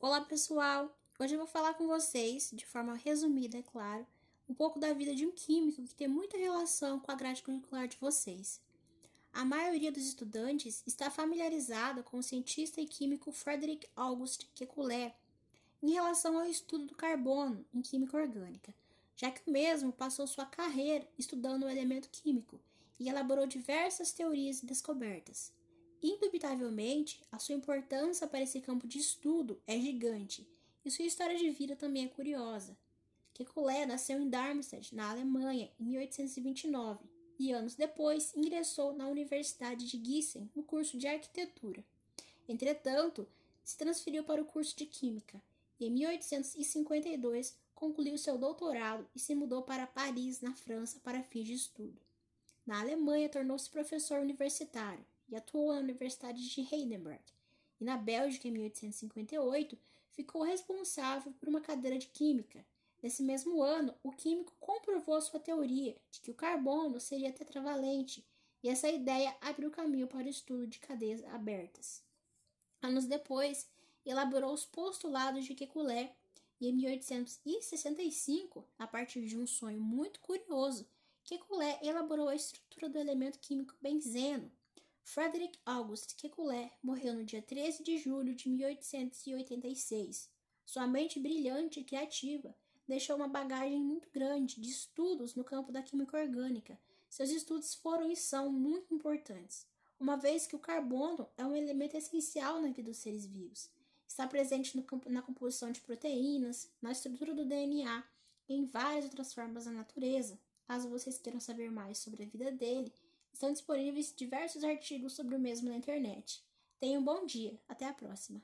Olá pessoal! Hoje eu vou falar com vocês, de forma resumida, é claro, um pouco da vida de um químico que tem muita relação com a grade curricular de vocês. A maioria dos estudantes está familiarizada com o cientista e químico Frederick August Kekulé em relação ao estudo do carbono em química orgânica, já que o mesmo passou sua carreira estudando o elemento químico e elaborou diversas teorias e descobertas. Indubitavelmente, a sua importância para esse campo de estudo é gigante e sua história de vida também é curiosa. Kekulé nasceu em Darmstadt, na Alemanha, em 1829 e anos depois ingressou na Universidade de Gießen no curso de arquitetura. Entretanto, se transferiu para o curso de química e em 1852 concluiu seu doutorado e se mudou para Paris, na França, para fins de estudo. Na Alemanha, tornou-se professor universitário e atuou na Universidade de Heidelberg. E na Bélgica, em 1858, ficou responsável por uma cadeira de Química. Nesse mesmo ano, o químico comprovou sua teoria de que o carbono seria tetravalente, e essa ideia abriu caminho para o estudo de cadeias abertas. Anos depois, elaborou os postulados de Kekulé e em 1865, a partir de um sonho muito curioso, Kekulé elaborou a estrutura do elemento químico benzeno, Frederick August Kekulé morreu no dia 13 de julho de 1886. Sua mente brilhante e criativa deixou uma bagagem muito grande de estudos no campo da química orgânica. Seus estudos foram e são muito importantes, uma vez que o carbono é um elemento essencial na vida dos seres vivos. Está presente no na composição de proteínas, na estrutura do DNA e em várias outras formas da natureza. Caso vocês queiram saber mais sobre a vida dele, Estão disponíveis diversos artigos sobre o mesmo na internet. Tenha um bom dia. Até a próxima.